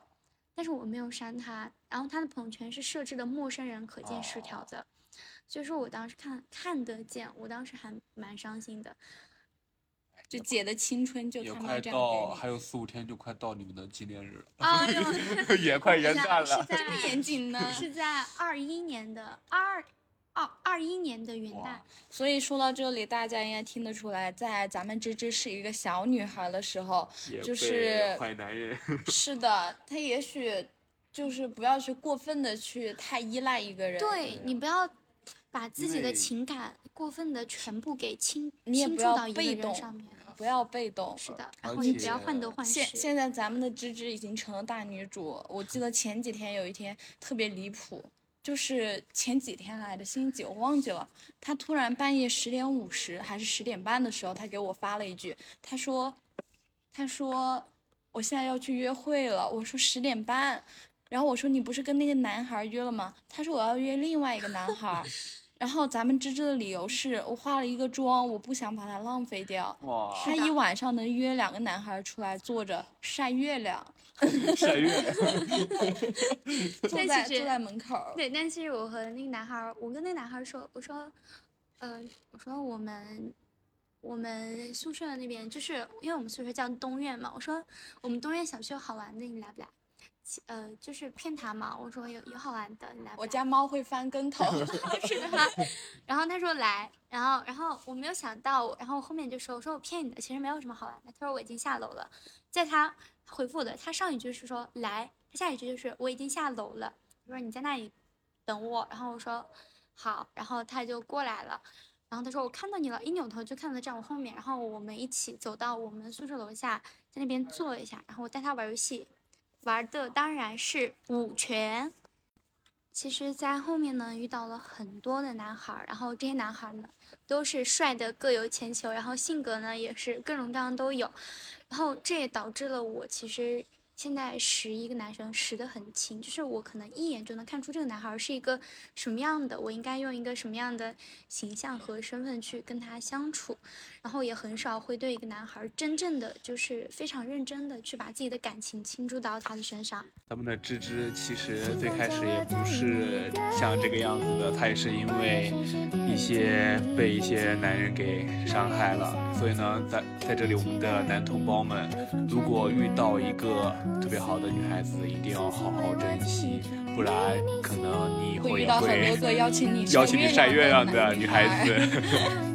但是我没有删他。然后他的朋友圈是设置的陌生人可见十条哦的，所以说我当时看看得见，我当时还蛮伤心的。就姐的青春就也快到，给还有四五天就快到你们的纪念日了，啊，也快元是旦了。在是 你，这么在严谨呢？是在二一年的二二二一年的元旦，所以说到这里，大家应该听得出来，在咱们芝芝是一个小女孩的时候，就也是坏男人，是的，她也许就是不要去过分的去太依赖一个人，对你不要把自己的情感过分的全部给倾倾注到一个被动人上面。不要被动。是的，然后你不要患得患失。现现在咱们的芝芝已经成了大女主。我记得前几天有一天特别离谱，就是前几天来的星期几我忘记了，他突然半夜十点五十还是十点半的时候，他给我发了一句，他说，他说我现在要去约会了。我说十点半，然后我说你不是跟那个男孩约了吗？他说我要约另外一个男孩。然后咱们芝芝的理由是我化了一个妆，我不想把它浪费掉。哇，他一晚上能约两个男孩出来坐着晒月亮，晒月，坐 但其实在坐在门口。对，但其实我和那个男孩，我跟那个男孩说，我说，呃，我说我们我们宿舍那边就是因为我们宿舍叫东苑嘛，我说我们东苑小区有好玩的，你来不来？其呃，就是骗他嘛，我说有有好玩的，你来？我家猫会翻跟头，是的，然后他说来，然后然后我没有想到，然后后面就说我说我骗你的，其实没有什么好玩的。他说我已经下楼了，在他回复我的，他上一句是说来，他下一句就是我已经下楼了，他说你在那里等我，然后我说好，然后他就过来了。然后他说我看到你了，一扭头就看到站我后面，然后我们一起走到我们宿舍楼下，在那边坐一下，然后我带他玩游戏，玩的当然是五拳。其实，在后面呢遇到了很多的男孩，然后这些男孩呢都是帅的各有千秋，然后性格呢也是各种各样都有，然后这也导致了我其实现在识一个男生识得很清，就是我可能一眼就能看出这个男孩是一个什么样的，我应该用一个什么样的形象和身份去跟他相处，然后也很少会对一个男孩真正的就是非常认真的去把自己的感情倾注到他的身上。咱们的芝芝其实最开始也不是像这个样子的，她也是因为一些被一些男人给伤害了，所以呢，在在这里我们的男同胞们，如果遇到一个特别好的女孩子，一定要好好珍惜，不然可能你以后也会遇到很多个邀请你邀请你晒月亮的的女孩子。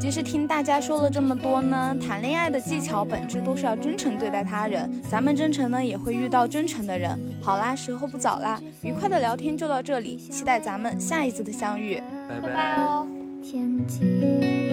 其实听大家说了这么多呢，谈恋爱的技巧本质都是要真诚对待他人，咱们真诚呢也会遇到真诚的人。好啦，时候不早啦，愉快的聊天就到这里，期待咱们下一次的相遇。拜拜拜哦。天际。